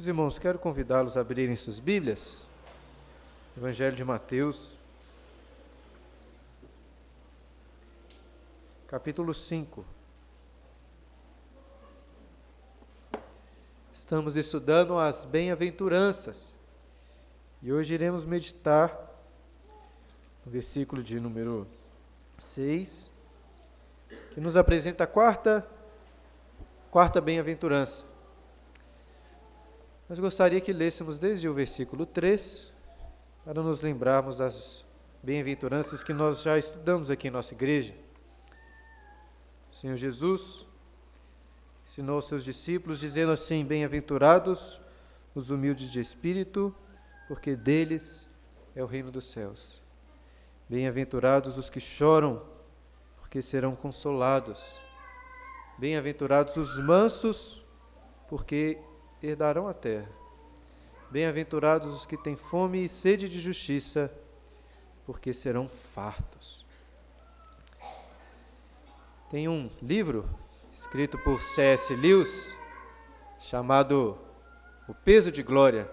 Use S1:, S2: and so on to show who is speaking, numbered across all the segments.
S1: Meus irmãos, quero convidá-los a abrirem suas Bíblias. Evangelho de Mateus, capítulo 5. Estamos estudando as bem-aventuranças e hoje iremos meditar no versículo de número 6, que nos apresenta a quarta, quarta bem-aventurança. Mas gostaria que lêssemos desde o versículo 3, para nos lembrarmos das bem-aventuranças que nós já estudamos aqui em nossa igreja. O Senhor Jesus ensinou aos seus discípulos, dizendo assim: Bem-aventurados os humildes de espírito, porque deles é o reino dos céus. Bem-aventurados os que choram, porque serão consolados. Bem-aventurados os mansos, porque herdarão a terra. Bem-aventurados os que têm fome e sede de justiça, porque serão fartos. Tem um livro escrito por C.S. Lewis chamado O Peso de Glória,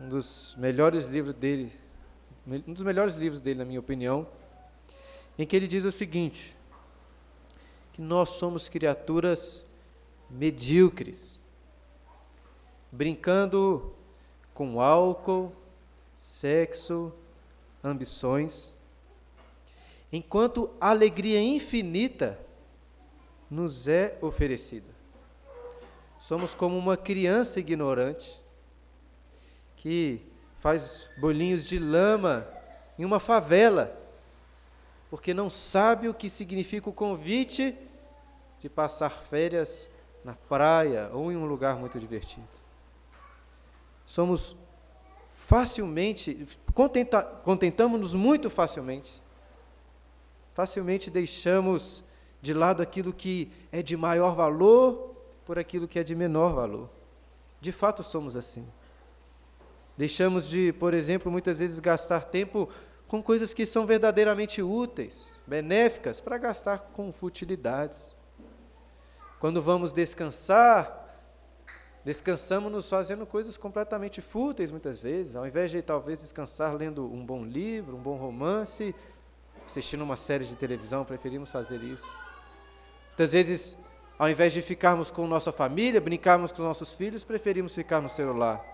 S1: um dos melhores livros dele, um dos melhores livros dele, na minha opinião, em que ele diz o seguinte: que nós somos criaturas medíocres brincando com álcool, sexo, ambições, enquanto alegria infinita nos é oferecida. Somos como uma criança ignorante que faz bolinhos de lama em uma favela, porque não sabe o que significa o convite de passar férias na praia ou em um lugar muito divertido somos facilmente, contenta, contentamos-nos muito facilmente. Facilmente deixamos de lado aquilo que é de maior valor por aquilo que é de menor valor. De fato, somos assim. Deixamos de, por exemplo, muitas vezes gastar tempo com coisas que são verdadeiramente úteis, benéficas, para gastar com futilidades. Quando vamos descansar, Descansamos nos fazendo coisas completamente fúteis muitas vezes, ao invés de talvez descansar lendo um bom livro, um bom romance, assistindo uma série de televisão, preferimos fazer isso. Muitas vezes, ao invés de ficarmos com nossa família, brincarmos com nossos filhos, preferimos ficar no celular.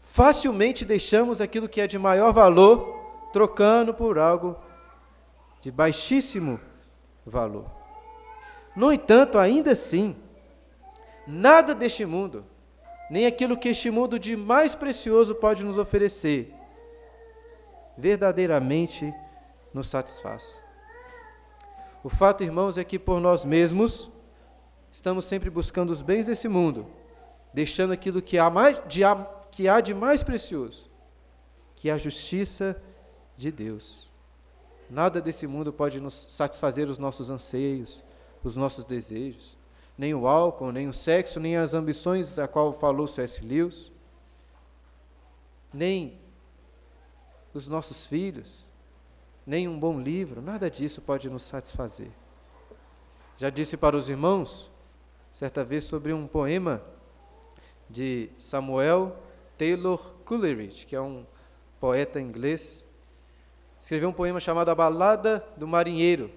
S1: Facilmente deixamos aquilo que é de maior valor, trocando por algo de baixíssimo valor. No entanto, ainda assim, Nada deste mundo, nem aquilo que este mundo de mais precioso pode nos oferecer, verdadeiramente nos satisfaz. O fato, irmãos, é que por nós mesmos estamos sempre buscando os bens desse mundo, deixando aquilo que há, mais, de, que há de mais precioso, que é a justiça de Deus. Nada desse mundo pode nos satisfazer os nossos anseios, os nossos desejos nem o álcool, nem o sexo, nem as ambições a qual falou C.S. Lewis, nem os nossos filhos, nem um bom livro, nada disso pode nos satisfazer. Já disse para os irmãos, certa vez, sobre um poema de Samuel Taylor Coleridge, que é um poeta inglês. Escreveu um poema chamado A Balada do Marinheiro.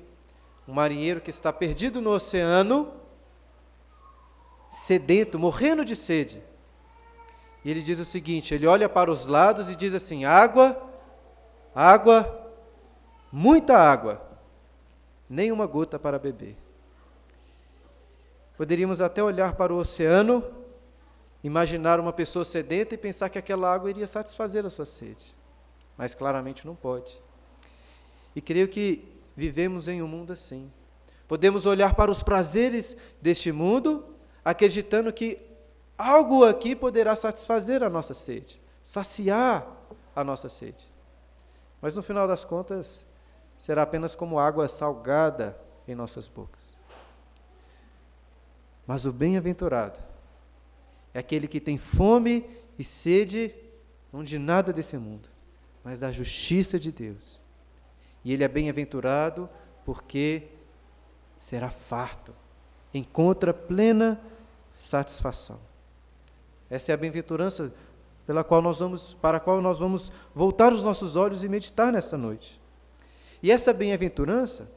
S1: Um marinheiro que está perdido no oceano sedento, morrendo de sede. E ele diz o seguinte: ele olha para os lados e diz assim: água, água, muita água, nem uma gota para beber. Poderíamos até olhar para o oceano, imaginar uma pessoa sedenta e pensar que aquela água iria satisfazer a sua sede. Mas claramente não pode. E creio que vivemos em um mundo assim. Podemos olhar para os prazeres deste mundo acreditando que algo aqui poderá satisfazer a nossa sede, saciar a nossa sede. Mas no final das contas, será apenas como água salgada em nossas bocas. Mas o bem-aventurado é aquele que tem fome e sede, não de nada desse mundo, mas da justiça de Deus. E ele é bem-aventurado porque será farto, encontra plena satisfação. Essa é a bem-aventurança pela qual nós vamos, para a qual nós vamos voltar os nossos olhos e meditar nessa noite. E essa bem-aventurança,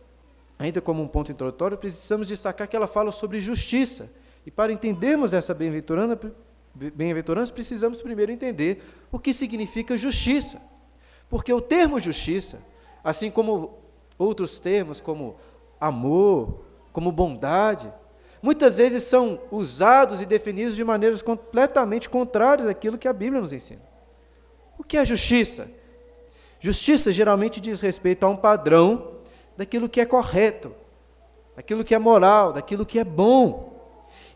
S1: ainda como um ponto introdutório, precisamos destacar que ela fala sobre justiça. E para entendermos essa bem-aventurança, bem-aventurança, precisamos primeiro entender o que significa justiça. Porque o termo justiça, assim como outros termos como amor, como bondade, muitas vezes são usados e definidos de maneiras completamente contrárias àquilo que a Bíblia nos ensina. O que é justiça? Justiça geralmente diz respeito a um padrão daquilo que é correto, daquilo que é moral, daquilo que é bom.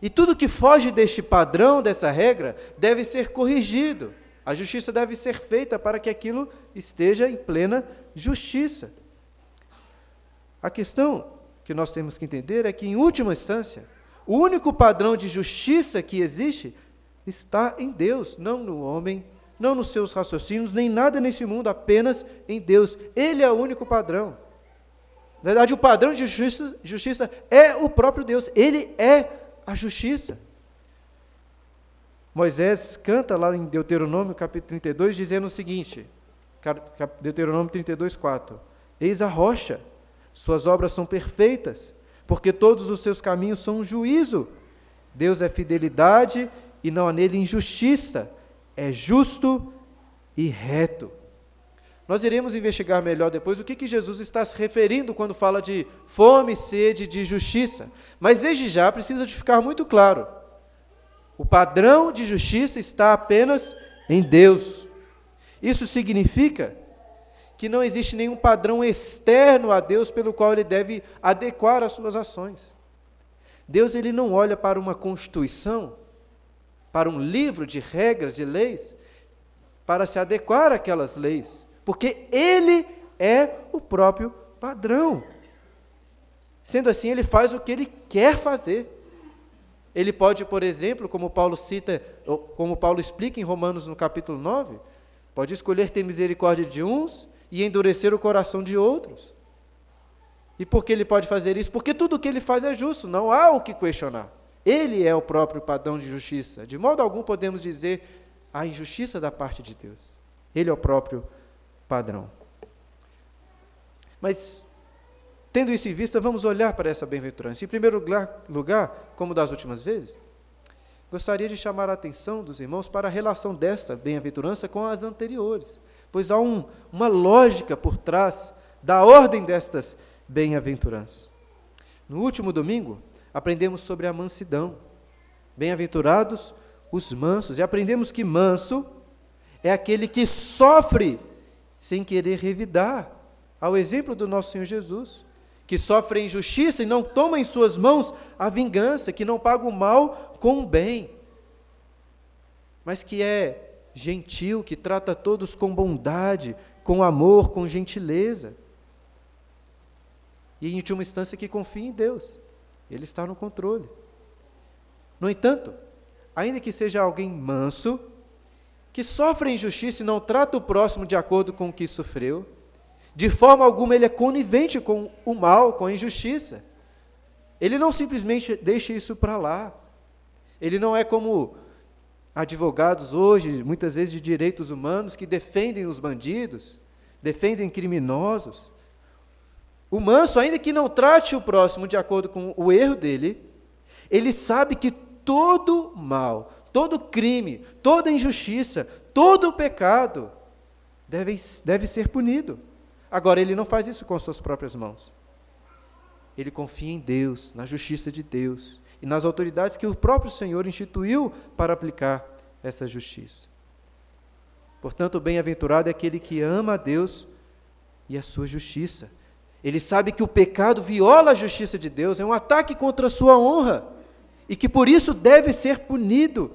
S1: E tudo que foge deste padrão, dessa regra, deve ser corrigido. A justiça deve ser feita para que aquilo esteja em plena justiça. A questão que nós temos que entender é que, em última instância, o único padrão de justiça que existe está em Deus, não no homem, não nos seus raciocínios, nem nada nesse mundo, apenas em Deus. Ele é o único padrão. Na verdade, o padrão de justiça, justiça é o próprio Deus, ele é a justiça. Moisés canta lá em Deuteronômio capítulo 32, dizendo o seguinte: Deuteronômio 32, 4: Eis a rocha, suas obras são perfeitas, porque todos os seus caminhos são juízo. Deus é fidelidade e não há nele injustiça, é justo e reto. Nós iremos investigar melhor depois o que, que Jesus está se referindo quando fala de fome, sede, de justiça. Mas desde já precisa de ficar muito claro: o padrão de justiça está apenas em Deus. Isso significa que não existe nenhum padrão externo a Deus pelo qual ele deve adequar as suas ações. Deus ele não olha para uma constituição, para um livro de regras, de leis, para se adequar àquelas leis, porque ele é o próprio padrão. Sendo assim, ele faz o que ele quer fazer. Ele pode, por exemplo, como Paulo cita, como Paulo explica em Romanos no capítulo 9, pode escolher ter misericórdia de uns e endurecer o coração de outros. E por que ele pode fazer isso? Porque tudo o que ele faz é justo, não há o que questionar. Ele é o próprio padrão de justiça. De modo algum podemos dizer a injustiça da parte de Deus. Ele é o próprio padrão. Mas, tendo isso em vista, vamos olhar para essa bem-aventurança. Em primeiro lugar, como das últimas vezes, gostaria de chamar a atenção dos irmãos para a relação desta bem-aventurança com as anteriores pois há um, uma lógica por trás da ordem destas bem-aventuranças. No último domingo, aprendemos sobre a mansidão. Bem-aventurados os mansos, e aprendemos que manso é aquele que sofre sem querer revidar, ao exemplo do nosso Senhor Jesus, que sofre injustiça e não toma em suas mãos a vingança, que não paga o mal com o bem, mas que é gentil, que trata todos com bondade, com amor, com gentileza. E, em última instância, que confia em Deus. Ele está no controle. No entanto, ainda que seja alguém manso, que sofre injustiça e não trata o próximo de acordo com o que sofreu, de forma alguma ele é conivente com o mal, com a injustiça. Ele não simplesmente deixa isso para lá. Ele não é como advogados hoje, muitas vezes de direitos humanos, que defendem os bandidos, defendem criminosos. O manso, ainda que não trate o próximo de acordo com o erro dele, ele sabe que todo mal, todo crime, toda injustiça, todo pecado deve, deve ser punido. Agora, ele não faz isso com suas próprias mãos. Ele confia em Deus, na justiça de Deus e nas autoridades que o próprio Senhor instituiu para aplicar essa justiça. Portanto, bem-aventurado é aquele que ama a Deus e a sua justiça. Ele sabe que o pecado viola a justiça de Deus, é um ataque contra a sua honra e que por isso deve ser punido.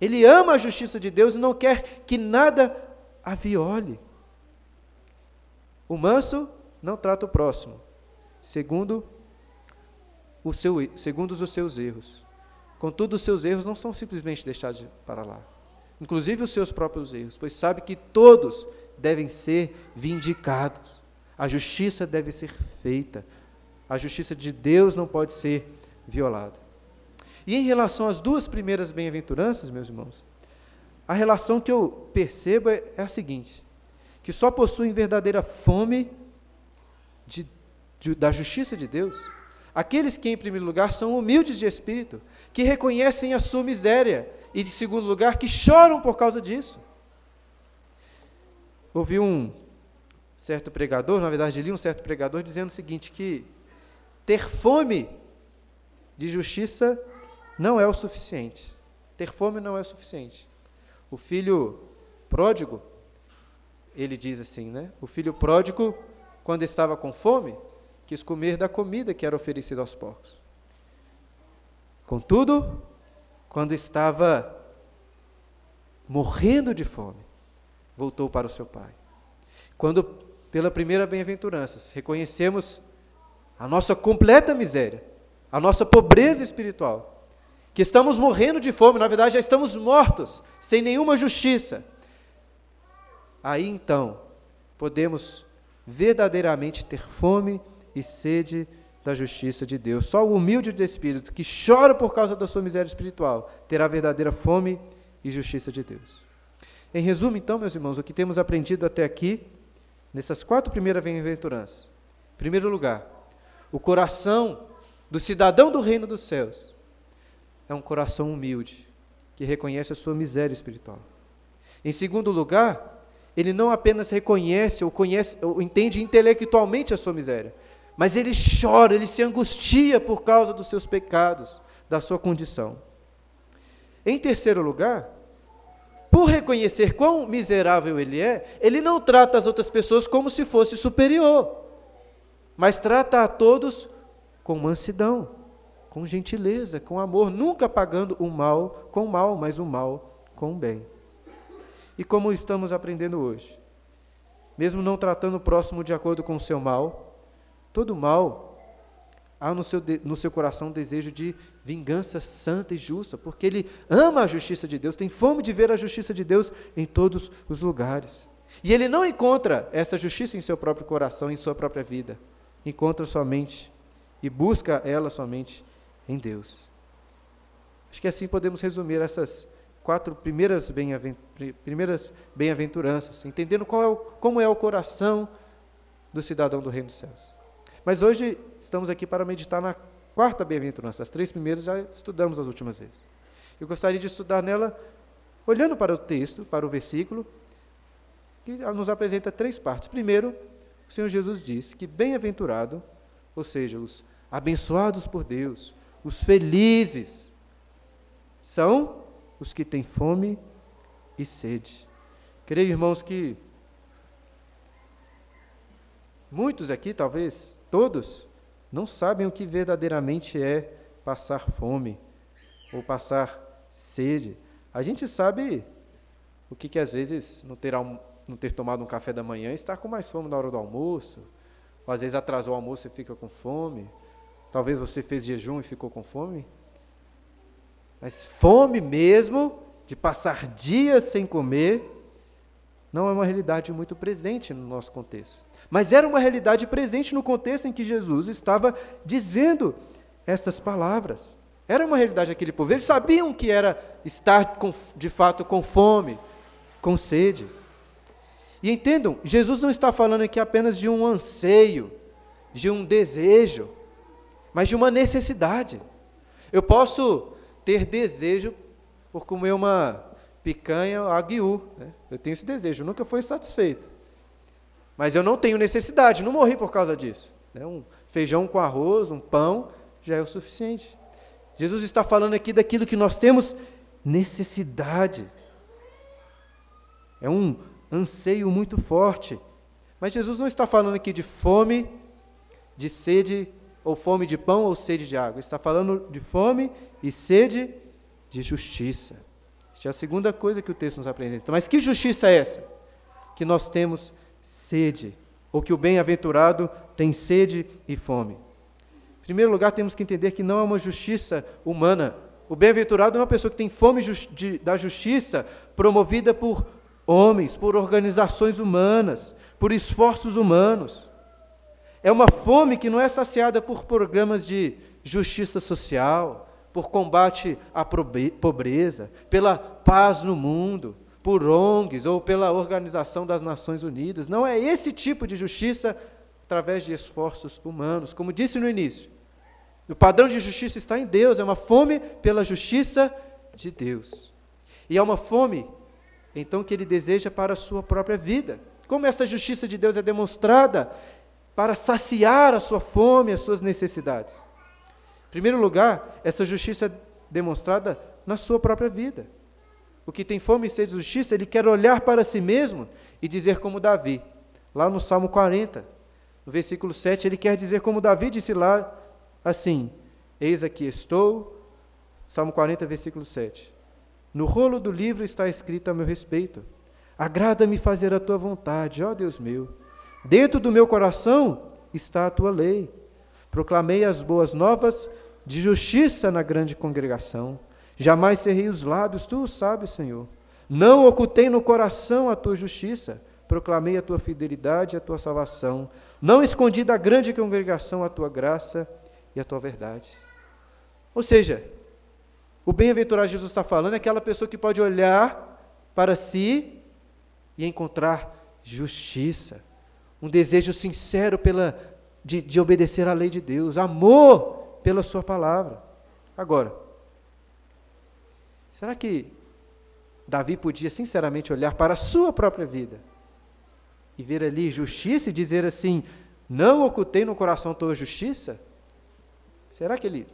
S1: Ele ama a justiça de Deus e não quer que nada a viole. O manso não trata o próximo, segundo o seu, segundo os seus erros. Contudo, os seus erros não são simplesmente deixados para lá. Inclusive os seus próprios erros, pois sabe que todos devem ser vindicados. A justiça deve ser feita. A justiça de Deus não pode ser violada. E em relação às duas primeiras bem-aventuranças, meus irmãos, a relação que eu percebo é, é a seguinte: que só possuem verdadeira fome de, de, da justiça de Deus aqueles que, em primeiro lugar, são humildes de espírito, que reconhecem a sua miséria, e, em segundo lugar, que choram por causa disso. Ouvi um certo pregador, na verdade, li um certo pregador dizendo o seguinte: que ter fome de justiça não é o suficiente. Ter fome não é o suficiente. O filho pródigo, ele diz assim, né? O filho pródigo, quando estava com fome, quis comer da comida que era oferecida aos porcos. Contudo, quando estava morrendo de fome, voltou para o seu pai. Quando, pela primeira bem-aventurança, reconhecemos a nossa completa miséria, a nossa pobreza espiritual, que estamos morrendo de fome, na verdade já estamos mortos, sem nenhuma justiça. Aí então, podemos verdadeiramente ter fome e sede da justiça de Deus. Só o humilde de espírito, que chora por causa da sua miséria espiritual, terá verdadeira fome e justiça de Deus. Em resumo, então, meus irmãos, o que temos aprendido até aqui, nessas quatro primeiras bem-aventuranças. Em primeiro lugar, o coração do cidadão do reino dos céus é um coração humilde, que reconhece a sua miséria espiritual. Em segundo lugar, ele não apenas reconhece ou conhece ou entende intelectualmente a sua miséria, mas ele chora, ele se angustia por causa dos seus pecados, da sua condição. Em terceiro lugar, por reconhecer quão miserável ele é, ele não trata as outras pessoas como se fosse superior, mas trata a todos com mansidão, com gentileza, com amor, nunca pagando o mal com o mal, mas o mal com o bem. E como estamos aprendendo hoje, mesmo não tratando o próximo de acordo com o seu mal, Todo mal há no seu, no seu coração um desejo de vingança santa e justa, porque ele ama a justiça de Deus, tem fome de ver a justiça de Deus em todos os lugares. E ele não encontra essa justiça em seu próprio coração, em sua própria vida. Encontra somente e busca ela somente em Deus. Acho que assim podemos resumir essas quatro primeiras bem-aventuranças, entendendo é o, como é o coração do cidadão do reino dos céus. Mas hoje estamos aqui para meditar na quarta bem-aventurança. As três primeiras já estudamos as últimas vezes. Eu gostaria de estudar nela olhando para o texto, para o versículo, que nos apresenta três partes. Primeiro, o Senhor Jesus diz que bem-aventurado, ou seja, os abençoados por Deus, os felizes, são os que têm fome e sede. Creio, irmãos, que Muitos aqui, talvez todos, não sabem o que verdadeiramente é passar fome ou passar sede. A gente sabe o que, que às vezes não ter, não ter tomado um café da manhã e estar com mais fome na hora do almoço, ou às vezes atrasou o almoço e fica com fome. Talvez você fez jejum e ficou com fome. Mas fome mesmo, de passar dias sem comer, não é uma realidade muito presente no nosso contexto. Mas era uma realidade presente no contexto em que Jesus estava dizendo estas palavras. Era uma realidade daquele povo. Eles sabiam que era estar com, de fato com fome, com sede. E entendam, Jesus não está falando aqui apenas de um anseio, de um desejo, mas de uma necessidade. Eu posso ter desejo por comer uma picanha aguiú. Né? Eu tenho esse desejo, nunca fui satisfeito. Mas eu não tenho necessidade, não morri por causa disso. Né? Um feijão com arroz, um pão, já é o suficiente. Jesus está falando aqui daquilo que nós temos necessidade. É um anseio muito forte. Mas Jesus não está falando aqui de fome, de sede, ou fome de pão ou sede de água. Ele está falando de fome e sede de justiça. Esta é a segunda coisa que o texto nos apresenta. Mas que justiça é essa? Que nós temos sede, ou que o bem-aventurado tem sede e fome. Em primeiro lugar, temos que entender que não é uma justiça humana. O bem-aventurado é uma pessoa que tem fome de, da justiça promovida por homens, por organizações humanas, por esforços humanos. É uma fome que não é saciada por programas de justiça social, por combate à pobreza, pela paz no mundo, por ONGs ou pela Organização das Nações Unidas. Não é esse tipo de justiça através de esforços humanos. Como disse no início, o padrão de justiça está em Deus, é uma fome pela justiça de Deus. E é uma fome, então, que ele deseja para a sua própria vida. Como essa justiça de Deus é demonstrada para saciar a sua fome, as suas necessidades. Em primeiro lugar, essa justiça é demonstrada na sua própria vida. O que tem fome e sede de justiça, ele quer olhar para si mesmo e dizer como Davi. Lá no Salmo 40, no versículo 7, ele quer dizer como Davi disse lá assim: Eis aqui estou. Salmo 40, versículo 7. No rolo do livro está escrito a meu respeito. Agrada-me fazer a tua vontade, ó Deus meu. Dentro do meu coração está a tua lei. Proclamei as boas novas de justiça na grande congregação. Jamais cerrei os lábios, tu sabes, Senhor. Não ocultei no coração a tua justiça. Proclamei a tua fidelidade e a tua salvação. Não escondi da grande congregação a tua graça e a tua verdade. Ou seja, o bem-aventurado Jesus está falando é aquela pessoa que pode olhar para si e encontrar justiça, um desejo sincero pela, de, de obedecer à lei de Deus, amor pela Sua palavra. Agora, será que Davi podia sinceramente olhar para a sua própria vida e ver ali justiça e dizer assim: Não ocultei no coração tua justiça? Será que ele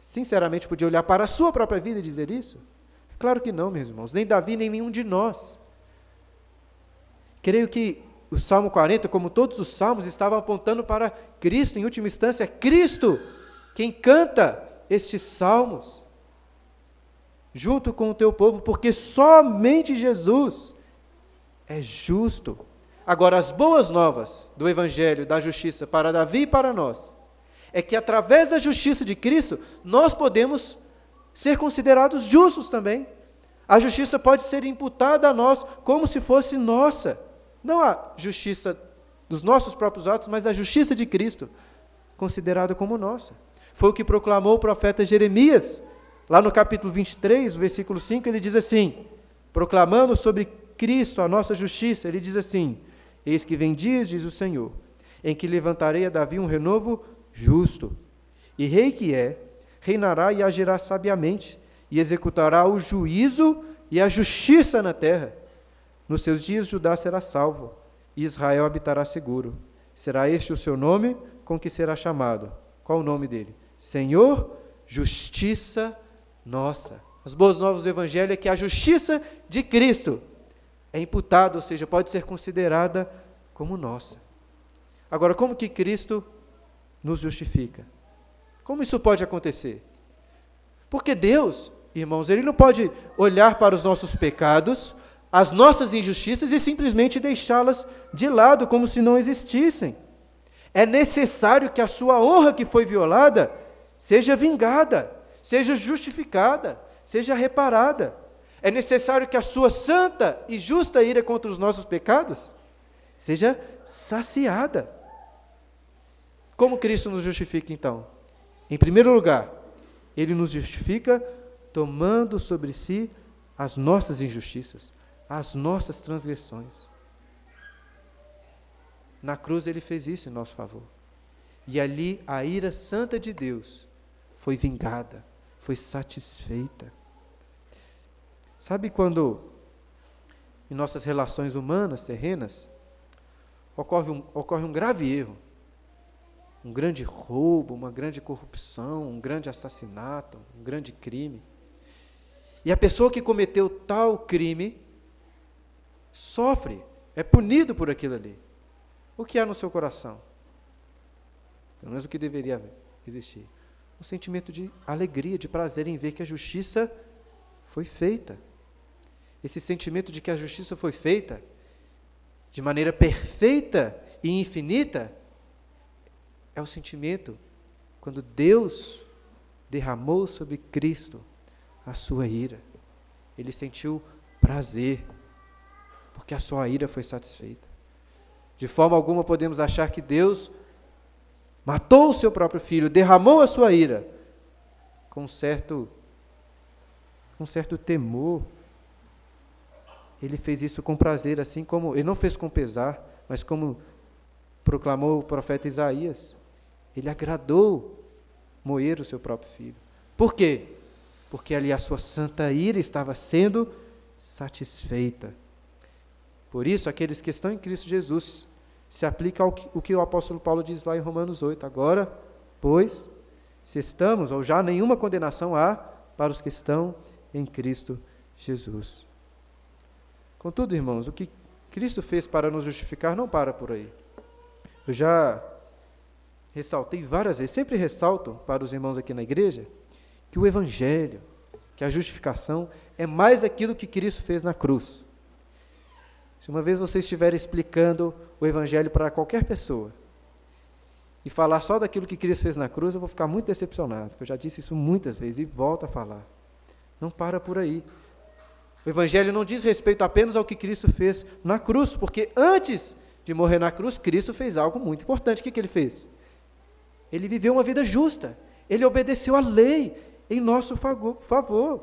S1: sinceramente podia olhar para a sua própria vida e dizer isso? Claro que não, meus irmãos, nem Davi, nem nenhum de nós. Creio que o Salmo 40, como todos os salmos, estavam apontando para Cristo, em última instância, Cristo quem canta estes salmos, junto com o teu povo, porque somente Jesus é justo. Agora, as boas novas do Evangelho da justiça para Davi e para nós é que através da justiça de Cristo, nós podemos ser considerados justos também. A justiça pode ser imputada a nós como se fosse nossa. Não a justiça dos nossos próprios atos, mas a justiça de Cristo, considerada como nossa. Foi o que proclamou o profeta Jeremias, lá no capítulo 23, versículo 5, ele diz assim: proclamando sobre Cristo a nossa justiça, ele diz assim: Eis que vem dias, diz o Senhor, em que levantarei a Davi um renovo justo. E rei que é, reinará e agirá sabiamente, e executará o juízo e a justiça na terra. Nos seus dias Judá será salvo, e Israel habitará seguro. Será este o seu nome com que será chamado. Qual o nome dele? Senhor, justiça nossa. As boas novas do Evangelho é que a justiça de Cristo é imputada, ou seja, pode ser considerada como nossa. Agora, como que Cristo nos justifica. Como isso pode acontecer? Porque Deus, irmãos, Ele não pode olhar para os nossos pecados, as nossas injustiças e simplesmente deixá-las de lado como se não existissem. É necessário que a sua honra que foi violada seja vingada, seja justificada, seja reparada. É necessário que a sua santa e justa ira contra os nossos pecados seja saciada. Como Cristo nos justifica então? Em primeiro lugar, ele nos justifica tomando sobre si as nossas injustiças, as nossas transgressões. Na cruz ele fez isso em nosso favor. E ali a ira santa de Deus foi vingada, foi satisfeita. Sabe quando em nossas relações humanas, terrenas, ocorre um, ocorre um grave erro? um grande roubo, uma grande corrupção, um grande assassinato, um grande crime. E a pessoa que cometeu tal crime sofre, é punido por aquilo ali. O que há no seu coração? Pelo menos o que deveria existir. Um sentimento de alegria, de prazer em ver que a justiça foi feita. Esse sentimento de que a justiça foi feita de maneira perfeita e infinita é o sentimento quando Deus derramou sobre Cristo a sua ira. Ele sentiu prazer, porque a sua ira foi satisfeita. De forma alguma podemos achar que Deus matou o seu próprio filho, derramou a sua ira, com certo, com certo temor. Ele fez isso com prazer, assim como ele não fez com pesar, mas como proclamou o profeta Isaías. Ele agradou moer o seu próprio filho. Por quê? Porque ali a sua santa ira estava sendo satisfeita. Por isso, aqueles que estão em Cristo Jesus se aplica ao que, o que o apóstolo Paulo diz lá em Romanos 8. Agora, pois, se estamos, ou já nenhuma condenação há para os que estão em Cristo Jesus. Contudo, irmãos, o que Cristo fez para nos justificar não para por aí. Eu já ressaltei várias vezes, sempre ressalto para os irmãos aqui na igreja, que o Evangelho, que a justificação é mais aquilo que Cristo fez na cruz. Se uma vez você estiver explicando o Evangelho para qualquer pessoa e falar só daquilo que Cristo fez na cruz, eu vou ficar muito decepcionado, porque eu já disse isso muitas vezes e volto a falar. Não para por aí. O Evangelho não diz respeito apenas ao que Cristo fez na cruz, porque antes de morrer na cruz, Cristo fez algo muito importante. O que, que ele fez? Ele viveu uma vida justa. Ele obedeceu à lei em nosso favor.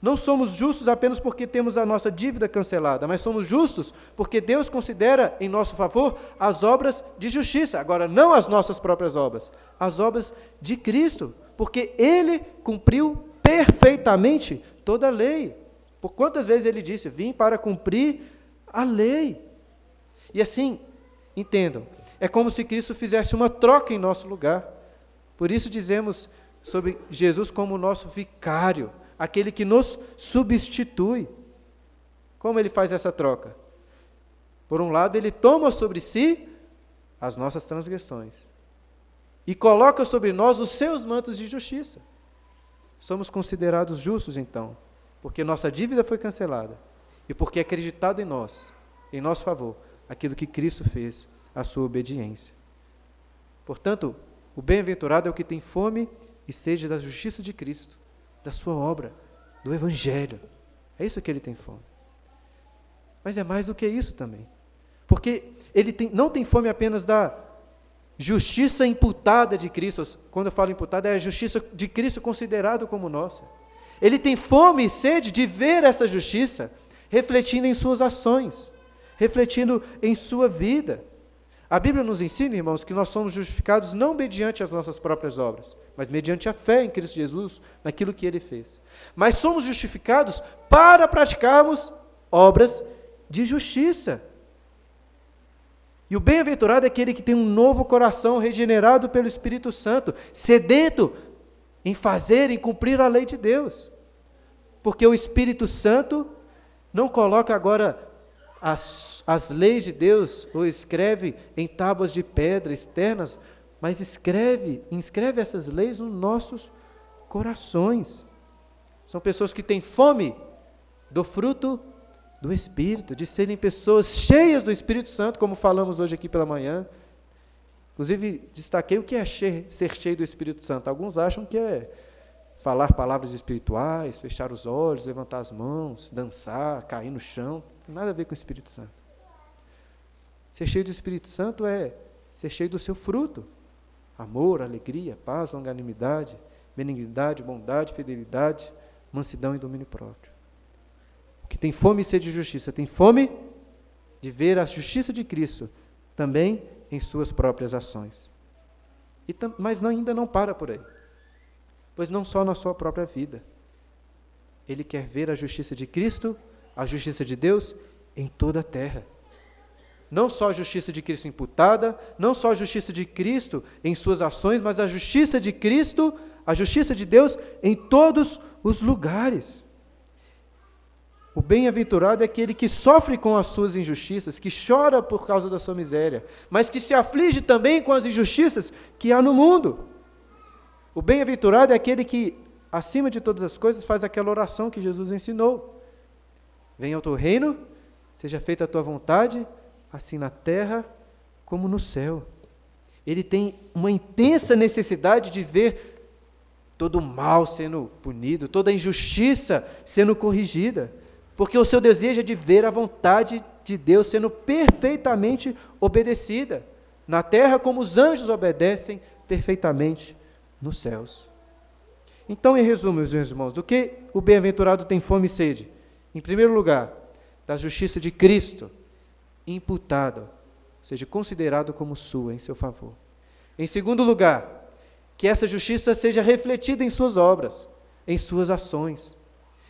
S1: Não somos justos apenas porque temos a nossa dívida cancelada, mas somos justos porque Deus considera em nosso favor as obras de justiça. Agora, não as nossas próprias obras, as obras de Cristo, porque Ele cumpriu perfeitamente toda a lei. Por quantas vezes Ele disse: Vim para cumprir a lei. E assim, entendam, é como se Cristo fizesse uma troca em nosso lugar. Por isso dizemos sobre Jesus como nosso vicário, aquele que nos substitui. Como ele faz essa troca? Por um lado, ele toma sobre si as nossas transgressões e coloca sobre nós os seus mantos de justiça. Somos considerados justos, então, porque nossa dívida foi cancelada e porque é acreditado em nós, em nosso favor, aquilo que Cristo fez a sua obediência. Portanto, o bem-aventurado é o que tem fome e sede da justiça de Cristo, da sua obra, do Evangelho. É isso que ele tem fome. Mas é mais do que isso também. Porque ele tem, não tem fome apenas da justiça imputada de Cristo. Quando eu falo imputada, é a justiça de Cristo considerado como nossa. Ele tem fome e sede de ver essa justiça refletindo em suas ações, refletindo em sua vida. A Bíblia nos ensina, irmãos, que nós somos justificados não mediante as nossas próprias obras, mas mediante a fé em Cristo Jesus, naquilo que ele fez. Mas somos justificados para praticarmos obras de justiça. E o bem-aventurado é aquele que tem um novo coração regenerado pelo Espírito Santo, sedento em fazer e cumprir a lei de Deus. Porque o Espírito Santo não coloca agora as, as leis de Deus, ou escreve em tábuas de pedra externas, mas escreve, inscreve essas leis nos nossos corações. São pessoas que têm fome do fruto do Espírito, de serem pessoas cheias do Espírito Santo, como falamos hoje aqui pela manhã. Inclusive, destaquei o que é ser cheio do Espírito Santo. Alguns acham que é falar palavras espirituais, fechar os olhos, levantar as mãos, dançar, cair no chão. Nada a ver com o Espírito Santo. Ser cheio do Espírito Santo é ser cheio do seu fruto: amor, alegria, paz, longanimidade, benignidade, bondade, fidelidade, mansidão e domínio próprio. O que tem fome e sede de justiça, tem fome de ver a justiça de Cristo também em suas próprias ações. E, mas não, ainda não para por aí pois não só na sua própria vida. Ele quer ver a justiça de Cristo, a justiça de Deus em toda a terra. Não só a justiça de Cristo imputada, não só a justiça de Cristo em suas ações, mas a justiça de Cristo, a justiça de Deus em todos os lugares. O bem-aventurado é aquele que sofre com as suas injustiças, que chora por causa da sua miséria, mas que se aflige também com as injustiças que há no mundo. O bem-aventurado é aquele que, acima de todas as coisas, faz aquela oração que Jesus ensinou: Venha ao teu reino, seja feita a tua vontade, assim na terra como no céu. Ele tem uma intensa necessidade de ver todo o mal sendo punido, toda a injustiça sendo corrigida, porque o seu desejo é de ver a vontade de Deus sendo perfeitamente obedecida, na terra como os anjos obedecem perfeitamente nos céus. Então, em resumo, meus irmãos, do que o bem-aventurado tem fome e sede? Em primeiro lugar, da justiça de Cristo, imputada, seja considerado como sua em seu favor. Em segundo lugar, que essa justiça seja refletida em suas obras, em suas ações.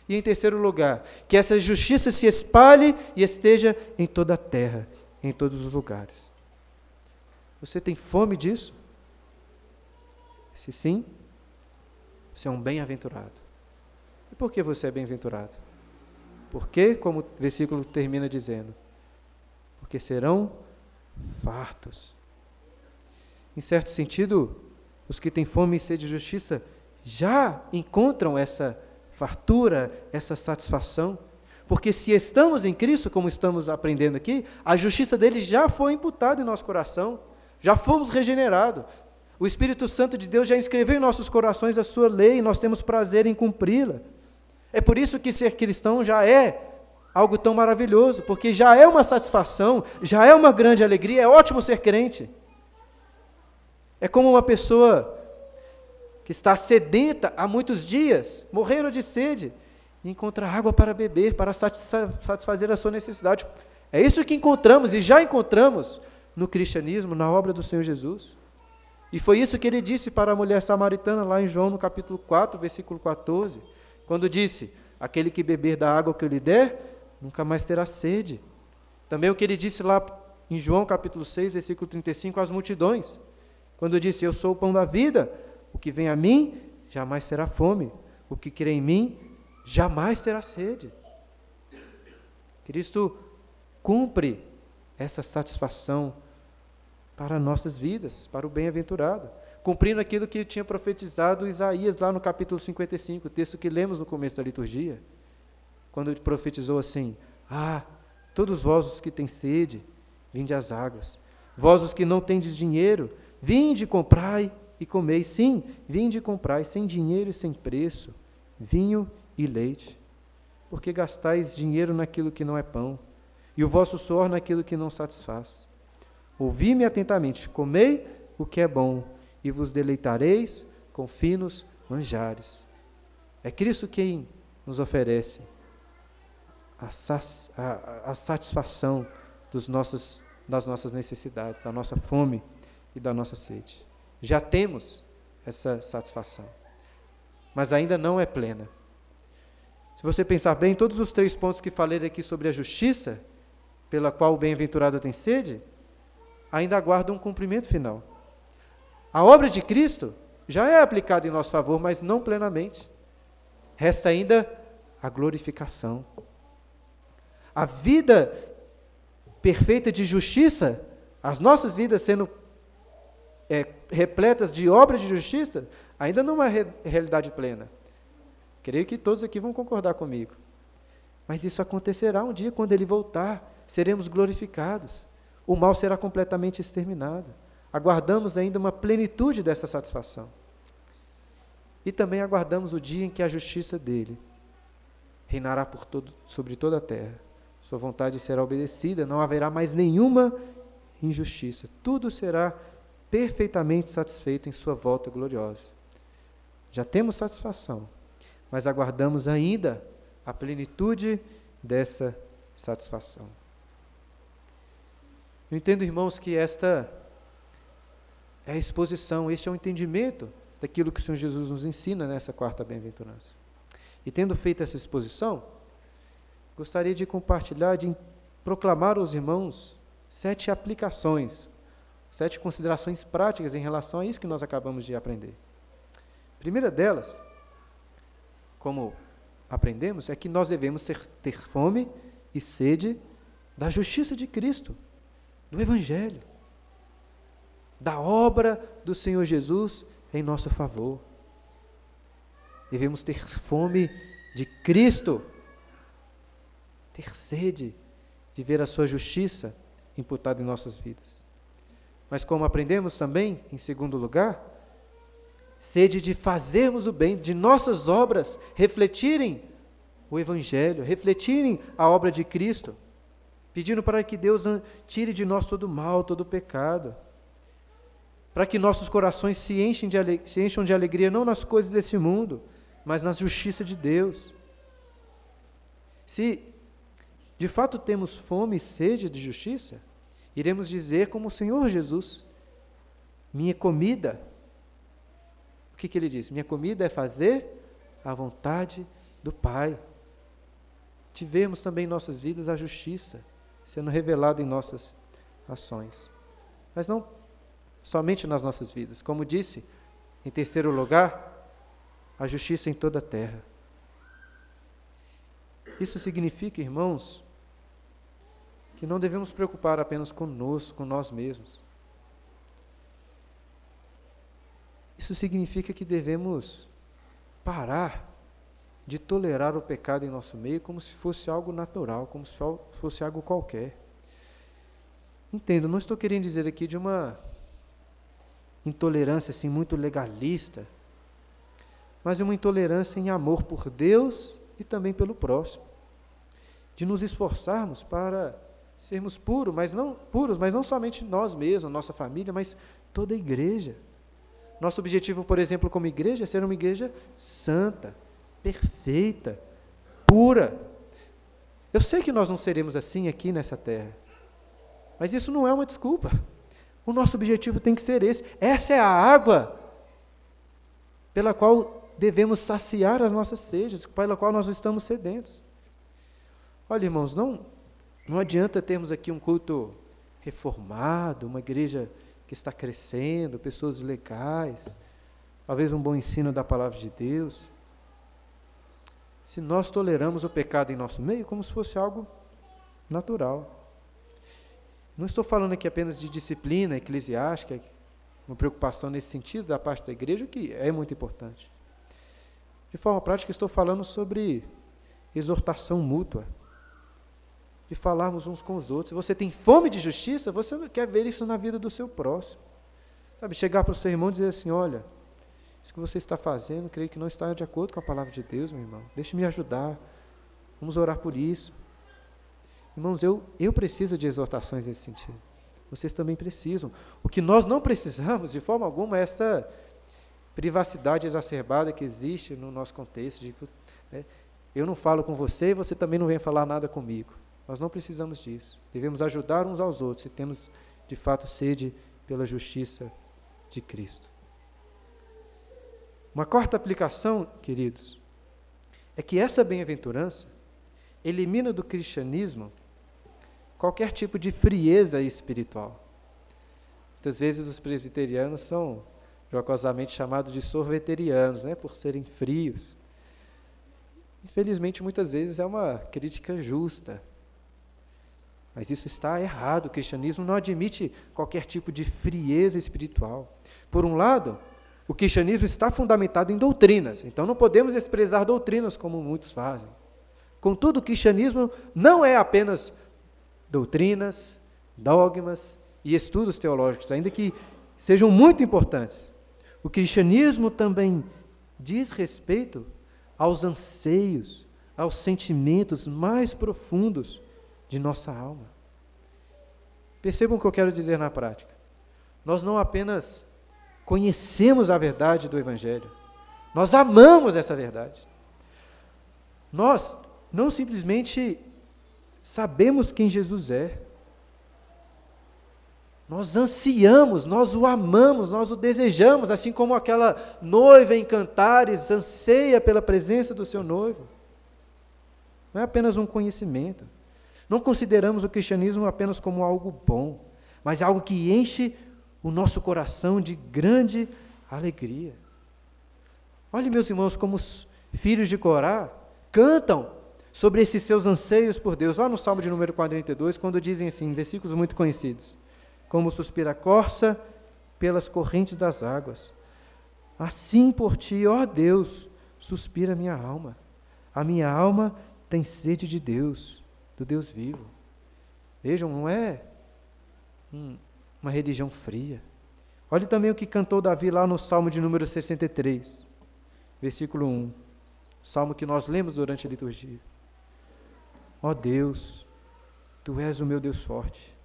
S1: E em terceiro lugar, que essa justiça se espalhe e esteja em toda a terra, em todos os lugares. Você tem fome disso? Se sim, você é um bem-aventurado. E por que você é bem-aventurado? Porque, como o versículo termina dizendo, porque serão fartos. Em certo sentido, os que têm fome e sede de justiça já encontram essa fartura, essa satisfação. Porque se estamos em Cristo, como estamos aprendendo aqui, a justiça dele já foi imputada em nosso coração, já fomos regenerados, o Espírito Santo de Deus já escreveu em nossos corações a sua lei e nós temos prazer em cumpri-la. É por isso que ser cristão já é algo tão maravilhoso, porque já é uma satisfação, já é uma grande alegria, é ótimo ser crente. É como uma pessoa que está sedenta há muitos dias, morrendo de sede, e encontra água para beber, para satisfazer a sua necessidade. É isso que encontramos e já encontramos no cristianismo, na obra do Senhor Jesus. E foi isso que ele disse para a mulher samaritana lá em João no capítulo 4, versículo 14, quando disse: Aquele que beber da água que eu lhe der, nunca mais terá sede. Também o que ele disse lá em João capítulo 6, versículo 35, às multidões, quando disse: Eu sou o pão da vida, o que vem a mim jamais terá fome, o que crê em mim jamais terá sede. Cristo cumpre essa satisfação para nossas vidas, para o bem-aventurado, cumprindo aquilo que tinha profetizado Isaías lá no capítulo 55, o texto que lemos no começo da liturgia, quando ele profetizou assim: Ah, todos vós os que têm sede, vinde às águas, vós os que não tendes dinheiro, vinde comprai e comei, sim, vinde e comprai, sem dinheiro e sem preço, vinho e leite, porque gastais dinheiro naquilo que não é pão, e o vosso suor naquilo que não satisfaz. Ouvi-me atentamente, comei o que é bom, e vos deleitareis com finos manjares. É Cristo quem nos oferece a, a, a satisfação dos nossos, das nossas necessidades, da nossa fome e da nossa sede. Já temos essa satisfação, mas ainda não é plena. Se você pensar bem, todos os três pontos que falei aqui sobre a justiça, pela qual o bem-aventurado tem sede, ainda aguarda um cumprimento final. A obra de Cristo já é aplicada em nosso favor, mas não plenamente. Resta ainda a glorificação. A vida perfeita de justiça, as nossas vidas sendo é, repletas de obras de justiça, ainda não é re realidade plena. Creio que todos aqui vão concordar comigo. Mas isso acontecerá um dia quando ele voltar, seremos glorificados o mal será completamente exterminado. Aguardamos ainda uma plenitude dessa satisfação. E também aguardamos o dia em que a justiça dele reinará por todo, sobre toda a terra. Sua vontade será obedecida, não haverá mais nenhuma injustiça. Tudo será perfeitamente satisfeito em sua volta gloriosa. Já temos satisfação, mas aguardamos ainda a plenitude dessa satisfação. Eu entendo, irmãos, que esta é a exposição, este é o entendimento daquilo que o Senhor Jesus nos ensina nessa quarta bem-aventurança. E tendo feito essa exposição, gostaria de compartilhar, de proclamar aos irmãos sete aplicações, sete considerações práticas em relação a isso que nós acabamos de aprender. A primeira delas, como aprendemos, é que nós devemos ser, ter fome e sede da justiça de Cristo do Evangelho, da obra do Senhor Jesus em nosso favor. Devemos ter fome de Cristo, ter sede de ver a Sua justiça imputada em nossas vidas. Mas, como aprendemos também, em segundo lugar, sede de fazermos o bem, de nossas obras refletirem o Evangelho, refletirem a obra de Cristo pedindo para que Deus tire de nós todo o mal, todo o pecado. Para que nossos corações se, enchem de se encham de alegria não nas coisas desse mundo, mas na justiça de Deus. Se de fato temos fome e sede de justiça, iremos dizer como o Senhor Jesus: Minha comida, o que, que ele diz? Minha comida é fazer a vontade do Pai. Tivemos também em nossas vidas a justiça sendo revelada em nossas ações. Mas não somente nas nossas vidas. Como disse, em terceiro lugar, a justiça em toda a terra. Isso significa, irmãos, que não devemos preocupar apenas conosco, com nós mesmos. Isso significa que devemos parar de tolerar o pecado em nosso meio como se fosse algo natural, como se fosse algo qualquer. Entendo, não estou querendo dizer aqui de uma intolerância assim muito legalista, mas uma intolerância em amor por Deus e também pelo próximo. De nos esforçarmos para sermos puros, mas não puros, mas não somente nós mesmos, nossa família, mas toda a igreja. Nosso objetivo, por exemplo, como igreja, é ser uma igreja santa, perfeita, pura. Eu sei que nós não seremos assim aqui nessa terra, mas isso não é uma desculpa. O nosso objetivo tem que ser esse. Essa é a água pela qual devemos saciar as nossas sedes, pela qual nós estamos sedentos. Olha, irmãos, não, não adianta termos aqui um culto reformado, uma igreja que está crescendo, pessoas legais, talvez um bom ensino da palavra de Deus. Se nós toleramos o pecado em nosso meio como se fosse algo natural. Não estou falando aqui apenas de disciplina eclesiástica, uma preocupação nesse sentido da parte da igreja, que é muito importante. De forma prática, estou falando sobre exortação mútua de falarmos uns com os outros. Se você tem fome de justiça, você quer ver isso na vida do seu próximo. Sabe, chegar para o seu irmão e dizer assim: olha, isso que você está fazendo, creio que não está de acordo com a palavra de Deus, meu irmão. Deixe-me ajudar. Vamos orar por isso. Irmãos, eu, eu preciso de exortações nesse sentido. Vocês também precisam. O que nós não precisamos, de forma alguma, é esta privacidade exacerbada que existe no nosso contexto. De, né, eu não falo com você e você também não vem falar nada comigo. Nós não precisamos disso. Devemos ajudar uns aos outros se temos de fato sede pela justiça de Cristo. Uma quarta aplicação, queridos, é que essa bem-aventurança elimina do cristianismo qualquer tipo de frieza espiritual. Muitas vezes os presbiterianos são jocosamente chamados de sorveterianos, né, por serem frios. Infelizmente, muitas vezes é uma crítica justa, mas isso está errado. O cristianismo não admite qualquer tipo de frieza espiritual. Por um lado, o cristianismo está fundamentado em doutrinas, então não podemos desprezar doutrinas como muitos fazem. Contudo, o cristianismo não é apenas doutrinas, dogmas e estudos teológicos, ainda que sejam muito importantes. O cristianismo também diz respeito aos anseios, aos sentimentos mais profundos de nossa alma. Percebam o que eu quero dizer na prática. Nós não apenas conhecemos a verdade do Evangelho, nós amamos essa verdade. Nós não simplesmente sabemos quem Jesus é, nós ansiamos, nós o amamos, nós o desejamos, assim como aquela noiva em cantares anseia pela presença do seu noivo. Não é apenas um conhecimento. Não consideramos o cristianismo apenas como algo bom, mas algo que enche o nosso coração de grande alegria. Olhe, meus irmãos, como os filhos de Corá cantam sobre esses seus anseios por Deus, lá no Salmo de número 42, quando dizem assim, versículos muito conhecidos: Como suspira a corça pelas correntes das águas, assim por ti, ó Deus, suspira minha alma. A minha alma tem sede de Deus do Deus vivo. Vejam, não é uma religião fria. Olhe também o que cantou Davi lá no Salmo de número 63, versículo 1. Salmo que nós lemos durante a liturgia. Ó Deus, tu és o meu Deus forte.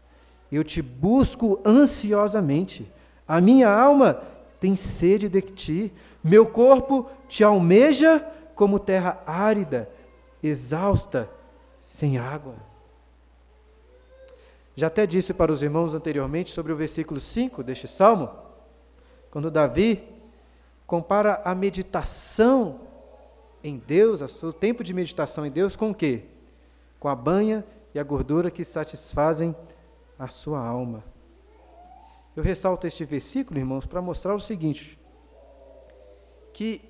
S1: Eu te busco ansiosamente. A minha alma tem sede de ti. Meu corpo te almeja como terra árida, exausta, sem água. Já até disse para os irmãos anteriormente sobre o versículo 5 deste salmo, quando Davi compara a meditação em Deus, o tempo de meditação em Deus, com o quê? Com a banha e a gordura que satisfazem a sua alma. Eu ressalto este versículo, irmãos, para mostrar o seguinte: que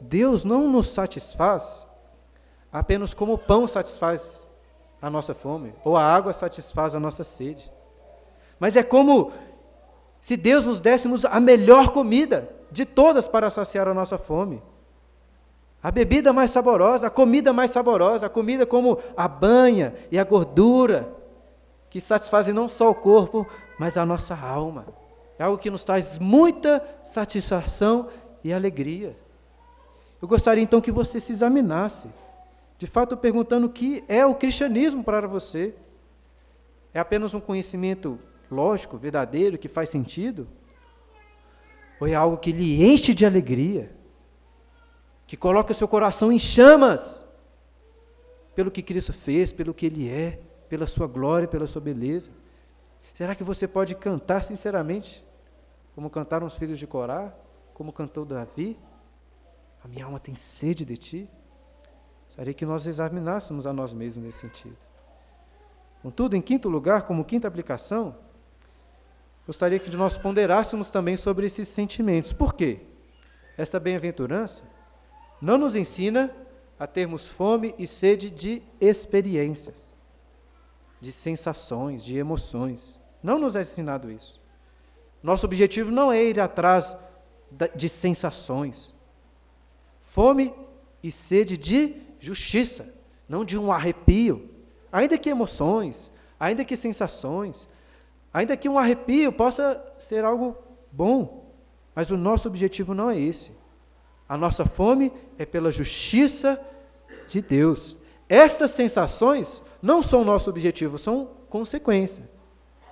S1: Deus não nos satisfaz apenas como o pão satisfaz a nossa fome, ou a água satisfaz a nossa sede. Mas é como se Deus nos dessemos a melhor comida de todas para saciar a nossa fome. A bebida mais saborosa, a comida mais saborosa, a comida como a banha e a gordura, que satisfazem não só o corpo, mas a nossa alma. É algo que nos traz muita satisfação e alegria. Eu gostaria então que você se examinasse, de fato perguntando o que é o cristianismo para você. É apenas um conhecimento lógico, verdadeiro, que faz sentido? Ou é algo que lhe enche de alegria? Que coloca seu coração em chamas pelo que Cristo fez, pelo que Ele é, pela sua glória, pela sua beleza? Será que você pode cantar sinceramente, como cantaram os filhos de Corá, como cantou Davi? A minha alma tem sede de ti. Gostaria que nós examinássemos a nós mesmos nesse sentido. Contudo, em quinto lugar, como quinta aplicação, gostaria que nós ponderássemos também sobre esses sentimentos. Por quê? Essa bem-aventurança não nos ensina a termos fome e sede de experiências, de sensações, de emoções. Não nos é ensinado isso. Nosso objetivo não é ir atrás de sensações. Fome e sede de justiça, não de um arrepio. Ainda que emoções, ainda que sensações, ainda que um arrepio possa ser algo bom, mas o nosso objetivo não é esse. A nossa fome é pela justiça de Deus. Estas sensações não são nosso objetivo, são consequência,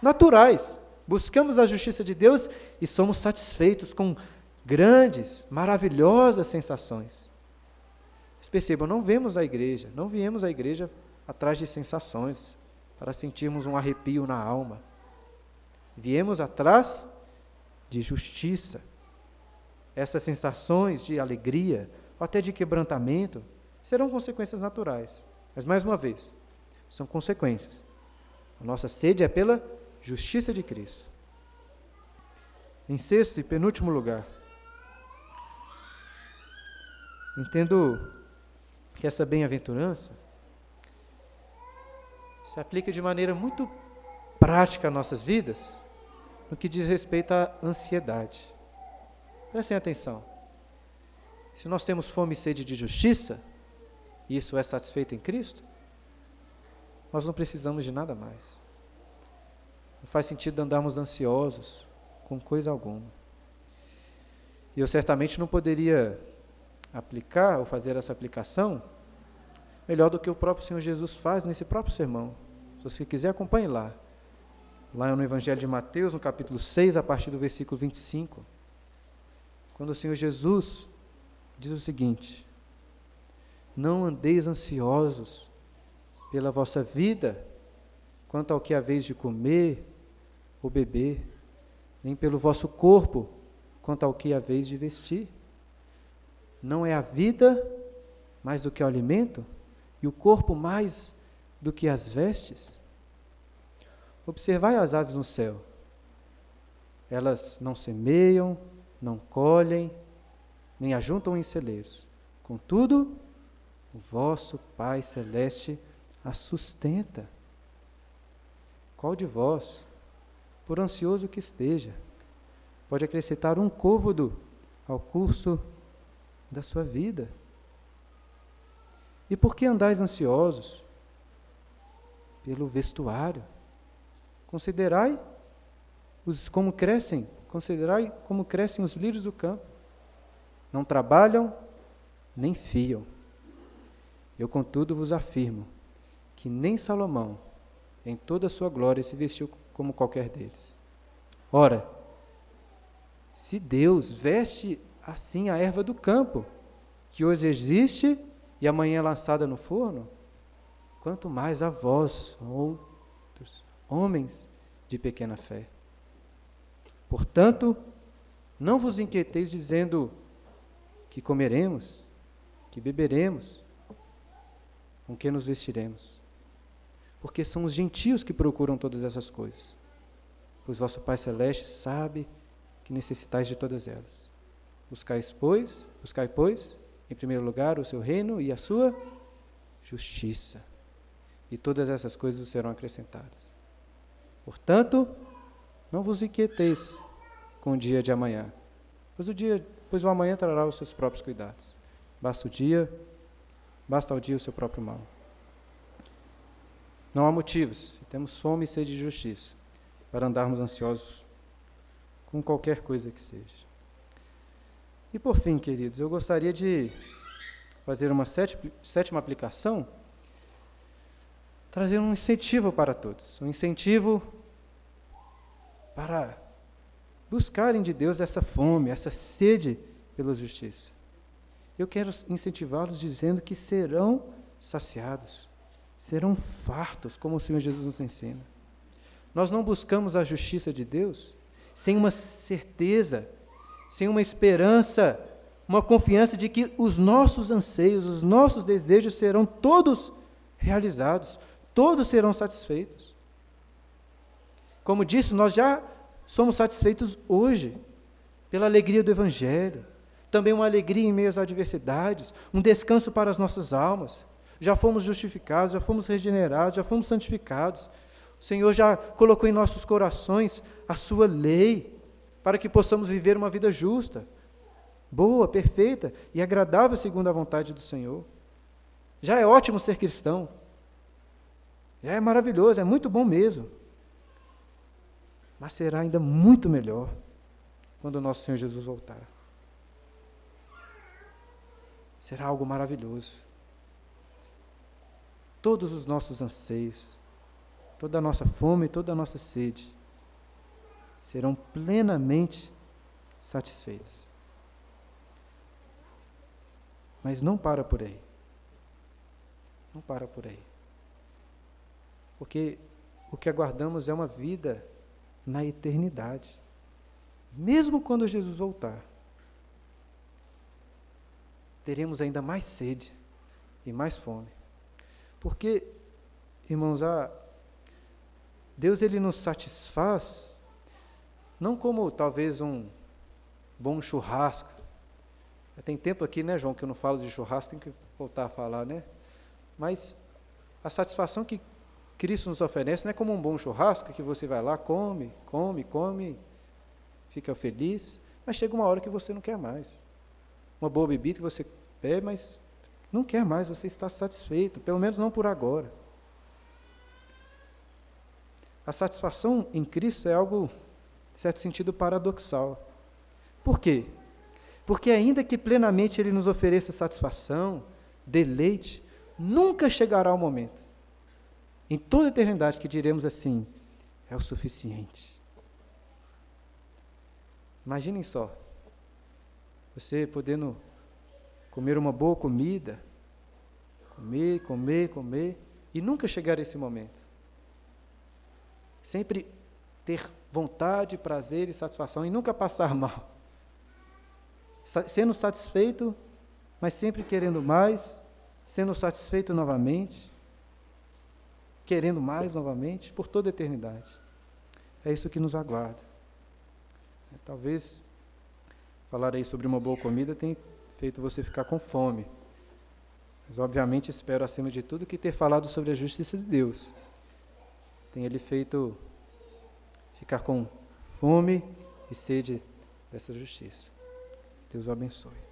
S1: naturais. Buscamos a justiça de Deus e somos satisfeitos com grandes, maravilhosas sensações. Mas percebam, não vemos a igreja, não viemos à igreja atrás de sensações, para sentirmos um arrepio na alma. Viemos atrás de justiça. Essas sensações de alegria, ou até de quebrantamento, serão consequências naturais. Mas, mais uma vez, são consequências. A nossa sede é pela justiça de Cristo. Em sexto e penúltimo lugar, entendo que essa bem-aventurança se aplica de maneira muito prática às nossas vidas no que diz respeito à ansiedade. Prestem atenção. Se nós temos fome e sede de justiça, e isso é satisfeito em Cristo, nós não precisamos de nada mais. Não faz sentido andarmos ansiosos com coisa alguma. E eu certamente não poderia aplicar ou fazer essa aplicação melhor do que o próprio Senhor Jesus faz nesse próprio sermão. Se você quiser, acompanhe lá. Lá no Evangelho de Mateus, no capítulo 6, a partir do versículo 25. Quando o Senhor Jesus diz o seguinte: Não andeis ansiosos pela vossa vida, quanto ao que haveis de comer ou beber, nem pelo vosso corpo, quanto ao que haveis de vestir. Não é a vida mais do que o alimento, e o corpo mais do que as vestes? Observai as aves no céu. Elas não semeiam, não colhem, nem ajuntam em celeiros. Contudo, o vosso Pai Celeste as sustenta. Qual de vós, por ansioso que esteja, pode acrescentar um côvodo ao curso da sua vida? E por que andais ansiosos? Pelo vestuário. Considerai os como crescem, considerai como crescem os lírios do campo. Não trabalham nem fiam. Eu, contudo, vos afirmo que nem Salomão, em toda a sua glória, se vestiu como qualquer deles. Ora, se Deus veste assim a erva do campo, que hoje existe e amanhã é lançada no forno, quanto mais a vós, outros homens de pequena fé. Portanto, não vos inquieteis dizendo que comeremos, que beberemos, com que nos vestiremos. Porque são os gentios que procuram todas essas coisas. Pois vosso Pai Celeste sabe que necessitais de todas elas. Buscai, pois, buscai, pois, em primeiro lugar, o seu reino e a sua justiça. E todas essas coisas serão acrescentadas. Portanto, não vos inquieteis com o dia de amanhã, pois o dia, pois o amanhã trará os seus próprios cuidados. Basta o dia, basta ao dia o seu próprio mal. Não há motivos, temos fome e sede de justiça, para andarmos ansiosos com qualquer coisa que seja. E por fim, queridos, eu gostaria de fazer uma sétima aplicação, trazer um incentivo para todos, um incentivo para buscarem de Deus essa fome, essa sede pela justiça. Eu quero incentivá-los dizendo que serão saciados, serão fartos, como o Senhor Jesus nos ensina. Nós não buscamos a justiça de Deus sem uma certeza, sem uma esperança, uma confiança de que os nossos anseios, os nossos desejos serão todos realizados, todos serão satisfeitos. Como disse, nós já somos satisfeitos hoje pela alegria do Evangelho, também uma alegria em meio às adversidades, um descanso para as nossas almas. Já fomos justificados, já fomos regenerados, já fomos santificados. O Senhor já colocou em nossos corações a Sua lei, para que possamos viver uma vida justa, boa, perfeita e agradável segundo a vontade do Senhor. Já é ótimo ser cristão. Já é maravilhoso, é muito bom mesmo. Mas será ainda muito melhor quando o nosso Senhor Jesus voltar. Será algo maravilhoso. Todos os nossos anseios, toda a nossa fome, toda a nossa sede serão plenamente satisfeitas. Mas não para por aí. Não para por aí. Porque o que aguardamos é uma vida na eternidade. Mesmo quando Jesus voltar, teremos ainda mais sede e mais fome. Porque, irmãos, a Deus ele nos satisfaz não como talvez um bom churrasco. Tem tempo aqui, né, João, que eu não falo de churrasco, tem que voltar a falar, né? Mas a satisfação que Cristo nos oferece não é como um bom churrasco que você vai lá, come, come, come, fica feliz, mas chega uma hora que você não quer mais. Uma boa bebida que você bebe, mas não quer mais, você está satisfeito, pelo menos não por agora. A satisfação em Cristo é algo, em certo sentido, paradoxal. Por quê? Porque, ainda que plenamente Ele nos ofereça satisfação, deleite, nunca chegará o momento, em toda a eternidade, que diremos assim: é o suficiente. Imaginem só, você podendo comer uma boa comida, comer, comer, comer, e nunca chegar esse momento. Sempre ter vontade, prazer e satisfação e nunca passar mal. Sendo satisfeito, mas sempre querendo mais, sendo satisfeito novamente, querendo mais novamente, por toda a eternidade. É isso que nos aguarda. Talvez falar aí sobre uma boa comida tenha feito você ficar com fome. Mas, obviamente, espero, acima de tudo, que ter falado sobre a justiça de Deus tem ele feito ficar com fome e sede dessa justiça. Deus o abençoe.